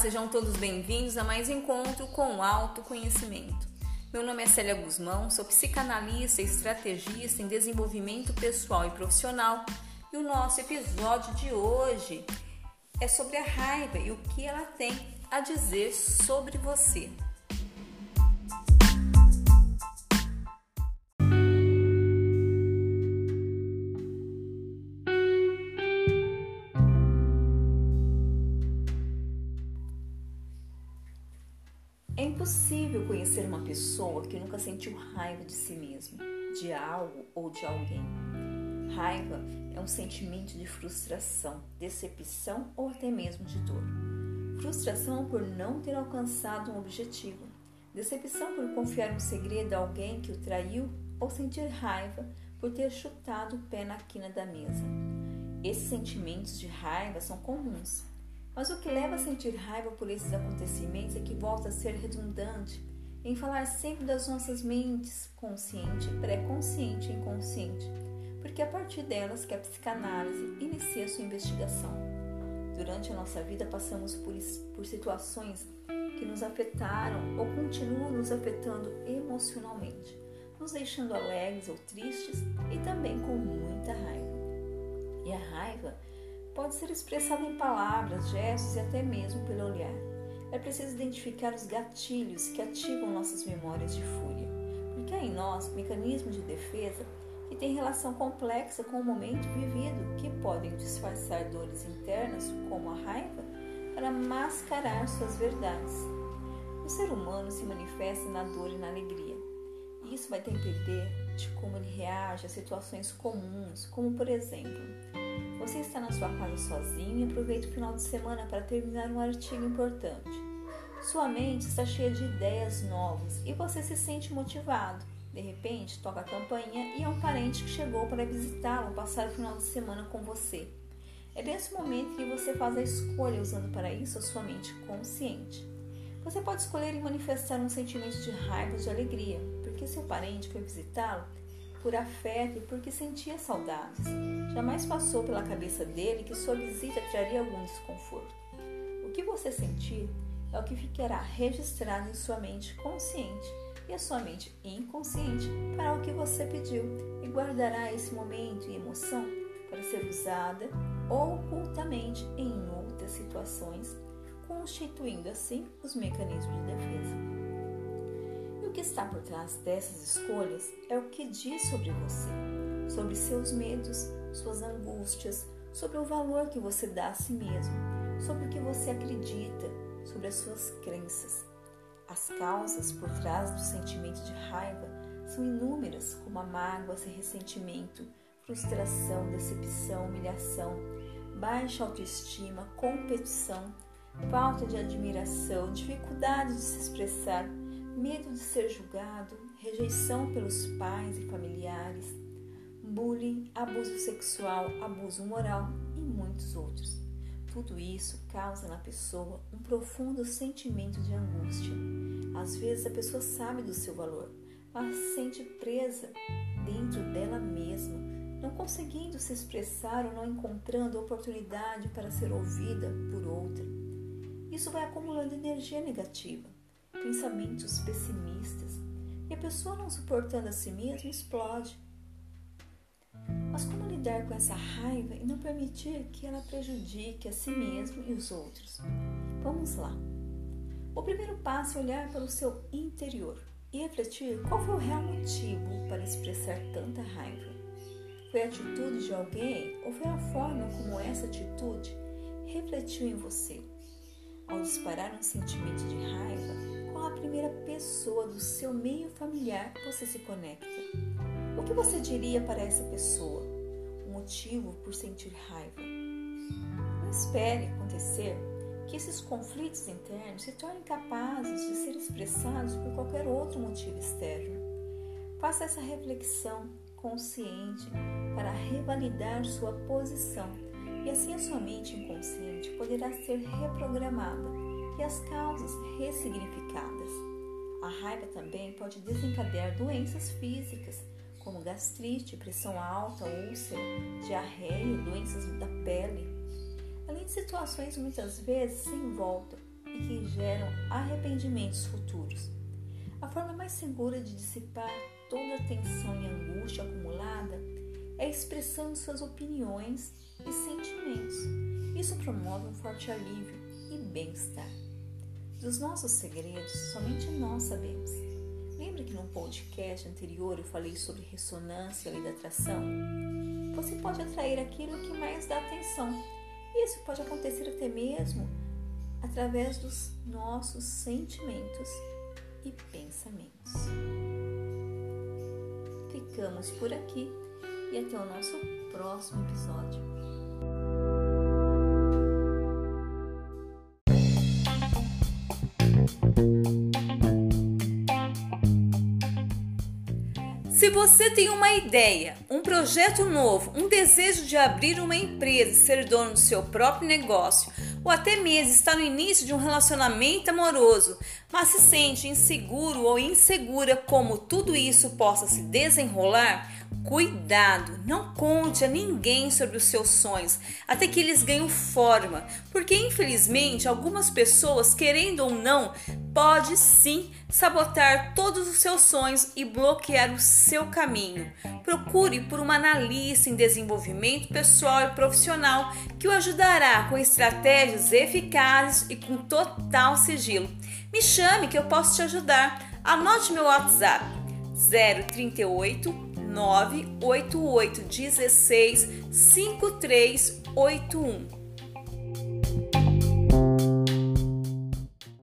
Sejam todos bem-vindos a mais encontro com o autoconhecimento. Meu nome é Célia Guzmão, sou psicanalista e estrategista em desenvolvimento pessoal e profissional, e o nosso episódio de hoje é sobre a raiva e o que ela tem a dizer sobre você. É impossível conhecer uma pessoa que nunca sentiu raiva de si mesmo, de algo ou de alguém. Raiva é um sentimento de frustração, decepção ou até mesmo de dor. Frustração por não ter alcançado um objetivo. Decepção por confiar um segredo a alguém que o traiu ou sentir raiva por ter chutado o pé na quina da mesa. Esses sentimentos de raiva são comuns, mas o que leva a sentir raiva por esses acontecimentos é que volta a ser redundante em falar sempre das nossas mentes, consciente, pré-consciente e inconsciente, porque é a partir delas que a psicanálise inicia sua investigação. Durante a nossa vida passamos por, por situações que nos afetaram ou continuam nos afetando emocionalmente, nos deixando alegres ou tristes e também com muita raiva. E a raiva pode ser expressada em palavras, gestos e até mesmo pelo olhar. É preciso identificar os gatilhos que ativam nossas memórias de fúria, porque há em nós mecanismos de defesa que têm relação complexa com o momento vivido, que podem disfarçar dores internas, como a raiva, para mascarar suas verdades. O ser humano se manifesta na dor e na alegria. Isso vai depender de como ele reage a situações comuns, como por exemplo, você está na sua casa sozinho e aproveita o final de semana para terminar um artigo importante. Sua mente está cheia de ideias novas e você se sente motivado. De repente, toca a campainha e é um parente que chegou para visitá-lo passar o final de semana com você. É nesse momento que você faz a escolha usando para isso a sua mente consciente. Você pode escolher e manifestar um sentimento de raiva ou de alegria, porque seu parente foi visitá-lo por afeto e porque sentia saudades. Jamais passou pela cabeça dele que sua visita traria algum desconforto. O que você sentir é o que ficará registrado em sua mente consciente e a sua mente inconsciente para o que você pediu e guardará esse momento e emoção para ser usada ocultamente em outras situações, constituindo assim os mecanismos de defesa está por trás dessas escolhas é o que diz sobre você, sobre seus medos, suas angústias, sobre o valor que você dá a si mesmo, sobre o que você acredita, sobre as suas crenças. As causas por trás do sentimento de raiva são inúmeras, como a mágoa, ressentimento, frustração, decepção, humilhação, baixa autoestima, competição, falta de admiração, dificuldade de se expressar, medo de ser julgado, rejeição pelos pais e familiares, bullying, abuso sexual, abuso moral e muitos outros. Tudo isso causa na pessoa um profundo sentimento de angústia. Às vezes a pessoa sabe do seu valor, mas se sente presa dentro dela mesma, não conseguindo se expressar ou não encontrando oportunidade para ser ouvida por outra. Isso vai acumulando energia negativa pensamentos pessimistas e a pessoa não suportando a si mesma explode. Mas como lidar com essa raiva e não permitir que ela prejudique a si mesmo e os outros? Vamos lá. O primeiro passo é olhar para o seu interior. e refletir qual foi o real motivo para expressar tanta raiva. Foi a atitude de alguém ou foi a forma como essa atitude refletiu em você? Ao disparar um sentimento de raiva, qual a primeira pessoa do seu meio familiar você se conecta? O que você diria para essa pessoa? O motivo por sentir raiva? Não espere acontecer que esses conflitos internos se tornem capazes de ser expressados por qualquer outro motivo externo. Faça essa reflexão consciente para revalidar sua posição e assim a sua mente inconsciente poderá ser reprogramada e as causas ressignificadas. A raiva também pode desencadear doenças físicas, como gastrite, pressão alta, úlcera, diarreia, doenças da pele, além de situações muitas vezes sem volta e que geram arrependimentos futuros. A forma mais segura de dissipar toda a tensão e angústia acumulada é expressando suas opiniões e sentimentos. Isso promove um forte alívio e bem-estar. Dos nossos segredos, somente nós sabemos. Lembra que no podcast anterior eu falei sobre ressonância e lei da atração? Você pode atrair aquilo que mais dá atenção isso pode acontecer até mesmo através dos nossos sentimentos e pensamentos. Ficamos por aqui e até o nosso próximo episódio. Se você tem uma ideia, um projeto novo, um desejo de abrir uma empresa e ser dono do seu próprio negócio, ou até mesmo está no início de um relacionamento amoroso, mas se sente inseguro ou insegura como tudo isso possa se desenrolar, Cuidado, não conte a ninguém sobre os seus sonhos até que eles ganhem forma, porque infelizmente algumas pessoas, querendo ou não, pode sim sabotar todos os seus sonhos e bloquear o seu caminho. Procure por uma analista em desenvolvimento pessoal e profissional que o ajudará com estratégias eficazes e com total sigilo. Me chame que eu posso te ajudar. Anote meu WhatsApp 038 988 16 5381.